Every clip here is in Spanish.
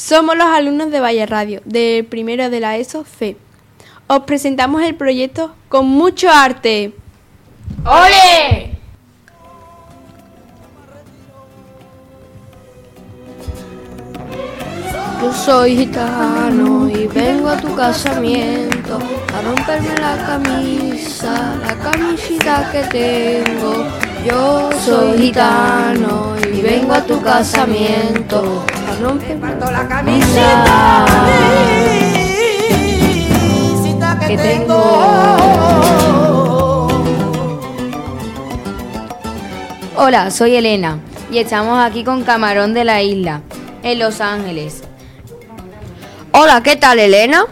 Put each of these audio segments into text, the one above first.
Somos los alumnos de Valle Radio, del primero de la ESO FE. Os presentamos el proyecto con mucho arte. ¡Ole! Soy gitano y vengo a tu casamiento a romperme la camisa, la camisita que tengo. Yo soy gitano y vengo a tu casamiento a romperme la camisa que tengo. Hola, soy Elena y estamos aquí con Camarón de la Isla, en Los Ángeles. Hola, ¿qué tal Elena?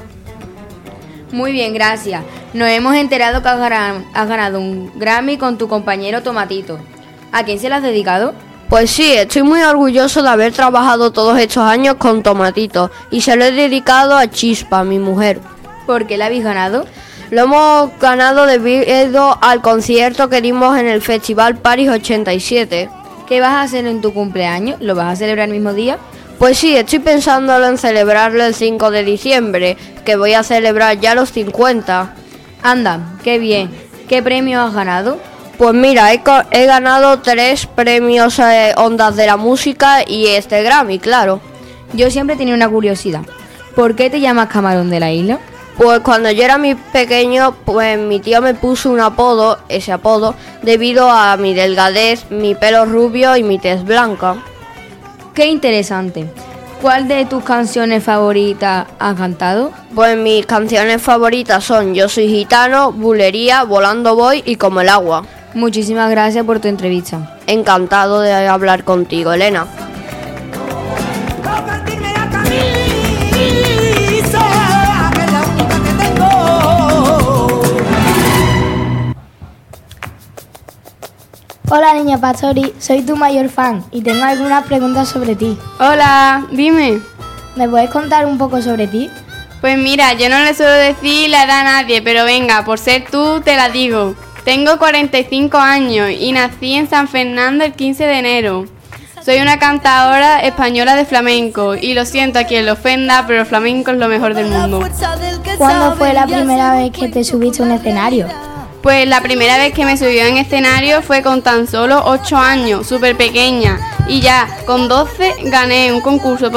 Muy bien, gracias. Nos hemos enterado que has ganado un Grammy con tu compañero Tomatito. ¿A quién se lo has dedicado? Pues sí, estoy muy orgulloso de haber trabajado todos estos años con Tomatito y se lo he dedicado a Chispa, mi mujer. ¿Por qué la habéis ganado? Lo hemos ganado debido al concierto que dimos en el Festival Paris 87. ¿Qué vas a hacer en tu cumpleaños? ¿Lo vas a celebrar el mismo día? Pues sí, estoy pensándolo en celebrarlo el 5 de diciembre, que voy a celebrar ya los 50. Anda, qué bien. ¿Qué premio has ganado? Pues mira, he, he ganado tres premios eh, Ondas de la Música y este Grammy, claro. Yo siempre tenía una curiosidad. ¿Por qué te llamas Camarón de la Isla? Pues cuando yo era muy pequeño, pues mi tío me puso un apodo, ese apodo, debido a mi delgadez, mi pelo rubio y mi tez blanca. Qué interesante. ¿Cuál de tus canciones favoritas has cantado? Pues mis canciones favoritas son Yo soy gitano, Bulería, Volando voy y Como el agua. Muchísimas gracias por tu entrevista. Encantado de hablar contigo, Elena. Hola niña Pastori, soy tu mayor fan y tengo algunas preguntas sobre ti. Hola, dime. ¿Me puedes contar un poco sobre ti? Pues mira, yo no le suelo decir la edad a nadie, pero venga, por ser tú te la digo. Tengo 45 años y nací en San Fernando el 15 de enero. Soy una cantadora española de flamenco y lo siento a quien lo ofenda, pero el flamenco es lo mejor del mundo. ¿Cuándo fue la primera vez que te subiste a un escenario? Pues la primera vez que me subió en escenario fue con tan solo 8 años, súper pequeña. Y ya con 12 gané un concurso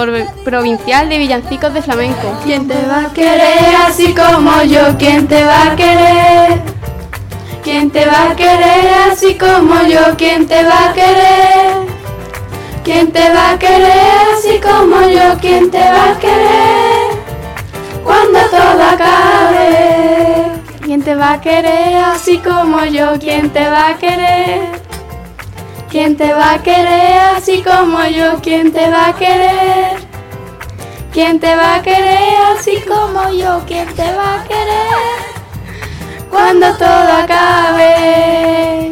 provincial de villancicos de flamenco. ¿Quién te va a querer así como yo? ¿Quién te va a querer? ¿Quién te va a querer así como yo? ¿Quién te va a querer? ¿Quién te va a querer así como yo? ¿Quién te va a querer? Cuando todo acabe. ¿Quién te va a querer así como yo? ¿Quién te va a querer? ¿Quién te va a querer así como yo? ¿Quién te va a querer? ¿Quién te va a querer así como yo? ¿Quién te va a querer? Cuando todo acabe.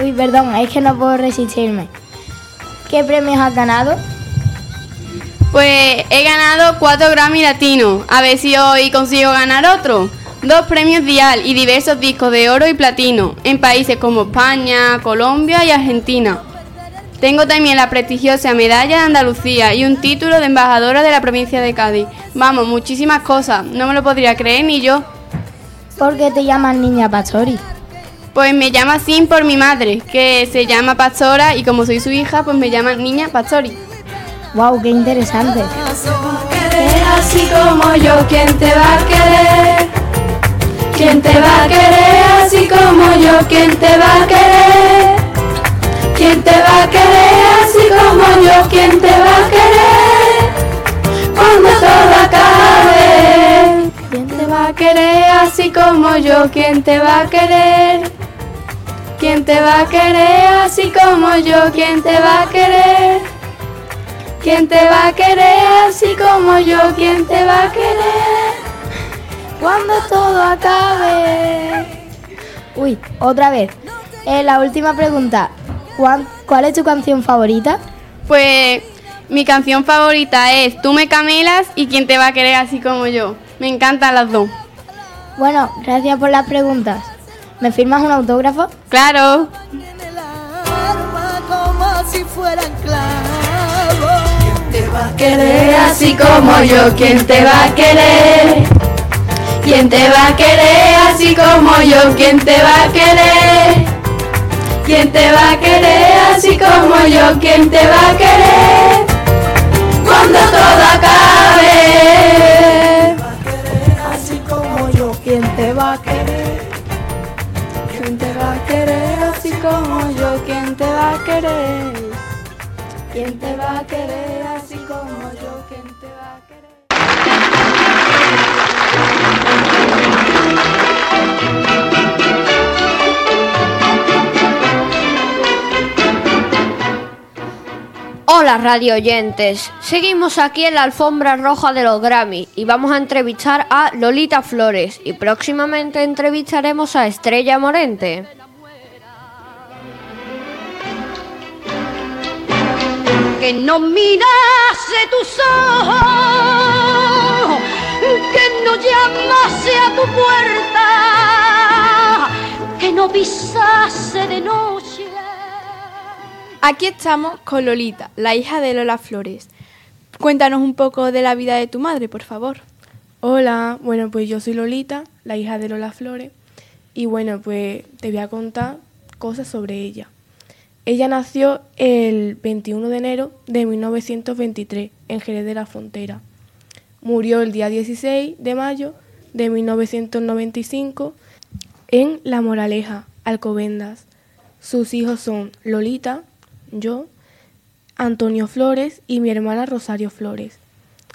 Uy, perdón, es que no puedo resistirme. ¿Qué premios has ganado? Pues he ganado cuatro Grammy latinos. A ver si hoy consigo ganar otro. Dos premios Dial y diversos discos de oro y platino en países como España, Colombia y Argentina. Tengo también la prestigiosa medalla de Andalucía y un título de embajadora de la provincia de Cádiz. Vamos, muchísimas cosas. No me lo podría creer ni yo. ¿Por qué te llamas niña Pastori? Pues me llama así por mi madre, que se llama Pastora y como soy su hija, pues me llaman Niña Pastori. Wow, qué interesante. así como yo, ¿quién te va a querer? ¿Quién te va a querer así como yo? ¿Quién te va a querer? ¿Quién te va a querer así como yo? ¿Quién te va a querer? Cuando todo acabe. ¿Quién te va a querer así como yo? ¿Quién te va a querer? ¿Quién te va a querer así como yo? ¿Quién te va a querer? ¿Quién te va a querer así como yo? ¿Quién te va a querer? Cuando todo acabe. Uy, otra vez. Eh, la última pregunta. ¿Cuál, cuál es tu canción favorita? Pues mi canción favorita es Tú me camelas y ¿Quién te va a querer así como yo? Me encantan las dos. Bueno, gracias por las preguntas. ¿Me firmas un autógrafo? Claro. Alma como si fueran clavos. Querer así como yo? ¿Quién te va a querer? ¿Quién te va a querer así como yo? ¿Quién te va a querer? ¿Quién te va a querer así como yo? ¿Quién te va a querer? Cuando todo acabe. Así como yo, ¿quién te va a querer? ¿Quién te va a querer así como yo? ¿Quién te va a querer? ¿Quién te va a querer así como yo? ¿Quién te va a querer? Hola radio oyentes, seguimos aquí en la alfombra roja de los Grammy y vamos a entrevistar a Lolita Flores y próximamente entrevistaremos a Estrella Morente. que no mirase tus ojos, que no llamase a tu puerta, que no pisase de noche. Aquí estamos con Lolita, la hija de Lola Flores. Cuéntanos un poco de la vida de tu madre, por favor. Hola, bueno, pues yo soy Lolita, la hija de Lola Flores, y bueno, pues te voy a contar cosas sobre ella. Ella nació el 21 de enero de 1923 en Jerez de la Frontera. Murió el día 16 de mayo de 1995 en La Moraleja, Alcobendas. Sus hijos son Lolita, yo, Antonio Flores y mi hermana Rosario Flores.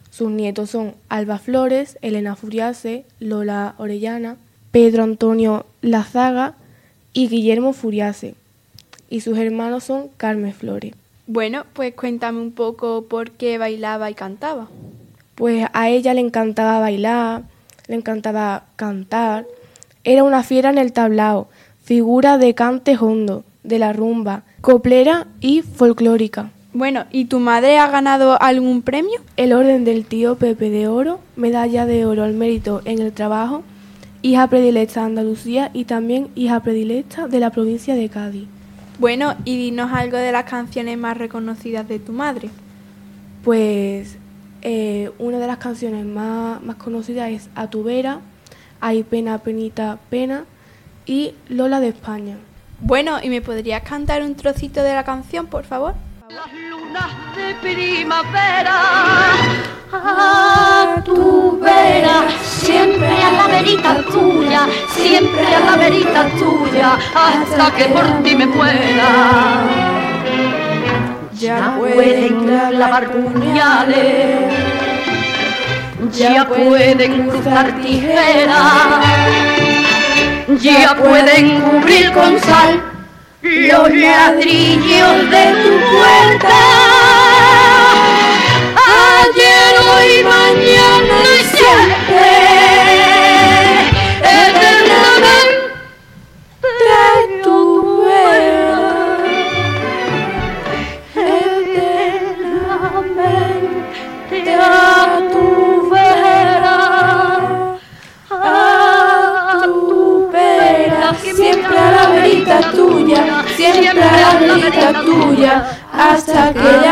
Sus nietos son Alba Flores, Elena Furiase, Lola Orellana, Pedro Antonio Lazaga y Guillermo Furiase. Y sus hermanos son Carmen Flores. Bueno, pues cuéntame un poco por qué bailaba y cantaba. Pues a ella le encantaba bailar, le encantaba cantar. Era una fiera en el tablao, figura de cante hondo, de la rumba, coplera y folclórica. Bueno, ¿y tu madre ha ganado algún premio? El orden del tío Pepe de Oro, medalla de oro al mérito en el trabajo, hija predilecta de Andalucía y también hija predilecta de la provincia de Cádiz. Bueno, y dinos algo de las canciones más reconocidas de tu madre. Pues eh, una de las canciones más, más conocidas es A tu vera, Hay pena, penita, pena y Lola de España. Bueno, ¿y me podrías cantar un trocito de la canción, por favor? Las lunas de primavera, a tu vera, siempre a la verita tuya, siempre a la verita tuya, hasta que por ti me muera. Ya pueden clavar puñales, ya pueden cruzar tijeras, ya pueden cubrir con sal los ladrillos de tu puerta. Ayer, hoy, mañana y siempre,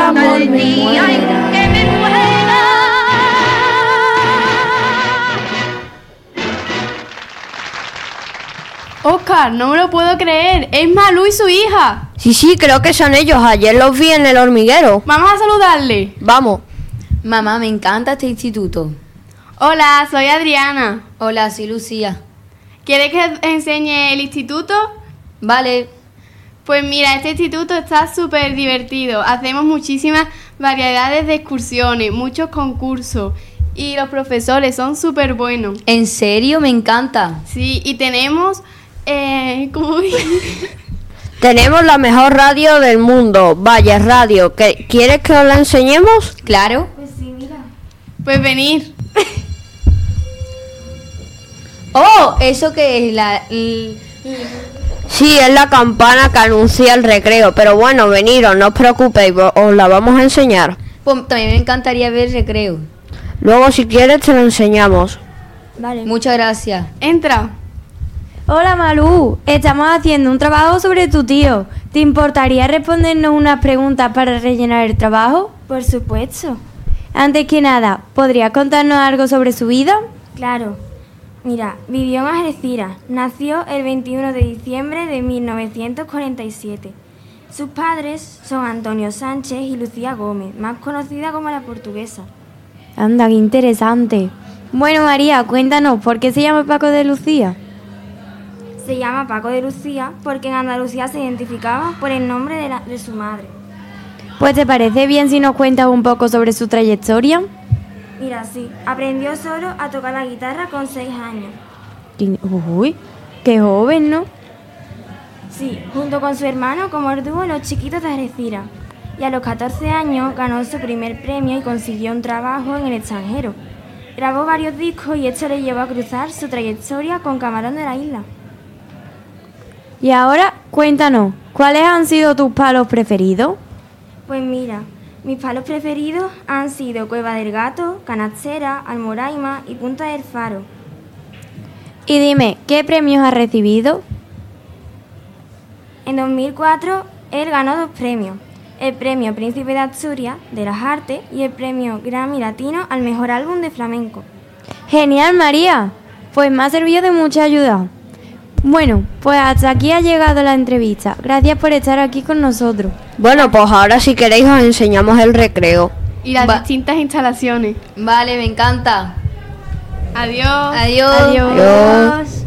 amor me muera. Que me muera. Oscar, no me lo puedo creer. Es Malú y su hija. Sí, sí, creo que son ellos. Ayer los vi en el hormiguero. Vamos a saludarle. Vamos. Mamá, me encanta este instituto. Hola, soy Adriana. Hola, soy Lucía. ¿Quieres que enseñe el instituto? Vale, Pues mira, este instituto está súper divertido. Hacemos muchísimas variedades de excursiones, muchos concursos. Y los profesores son súper buenos. en serio, me encanta. Sí, y tenemos... Eh, ¿Cómo Tenemos la mejor radio del mundo, Vaya Radio. ¿Qué- ¿Quieres que os la enseñemos? Claro. Pues venir. Oh, ¿eso qué es? La, l- Sí, es la campana que anuncia el recreo. Pero bueno, veniros, no os preocupéis, os la vamos a enseñar. pues, también me encantaría ver recreo. Luego, si quieres, te lo enseñamos. Vale. Muchas gracias. Entra. Hola Malú, estamos haciendo un trabajo sobre tu tío. ¿Te importaría respondernos unas preguntas para rellenar el trabajo? Por supuesto. Antes que nada, ¿podría contarnos algo sobre su vida? Claro. Mira, vivió en Algeciras. Nació el 21 de diciembre de 1947. Sus padres son Antonio Sánchez y Lucía Gómez, más conocida como la portuguesa. Anda, qué interesante. Bueno, María, cuéntanos, ¿por qué se llama Paco de Lucía? Se llama Paco de Lucía porque en Andalucía se identificaba por el nombre de, la- de su madre. Pues te parece bien si nos cuentas un poco sobre su trayectoria. Mira, sí, aprendió solo a tocar la guitarra con 6 años. Uy, qué joven, ¿no? Sí, junto con su hermano como el dúo Los Chiquitos de Algeciras. Y a los 14 años ganó su primer premio y consiguió un trabajo en el extranjero. Grabó varios discos y esto le llevó a cruzar su trayectoria con Camarón de la Isla. Y ahora, cuéntanos, ¿cuáles han sido tus palos preferidos? Pues mira, mis palos preferidos han sido Cueva del Gato, Canachera, Almoraima y Punta del Faro. Y dime, ¿qué premios has recibido? En 2004, él ganó dos premios. El premio Príncipe de Asturias de las Artes y el premio Grammy Latino al mejor álbum de flamenco. Genial, María. Pues me ha servido de mucha ayuda. Bueno, pues hasta aquí ha llegado la entrevista. Gracias por estar aquí con nosotros. Bueno, pues ahora si queréis os enseñamos el recreo. Y las Va- distintas instalaciones. Vale, me encanta. Adiós. Adiós. Adiós. Adiós.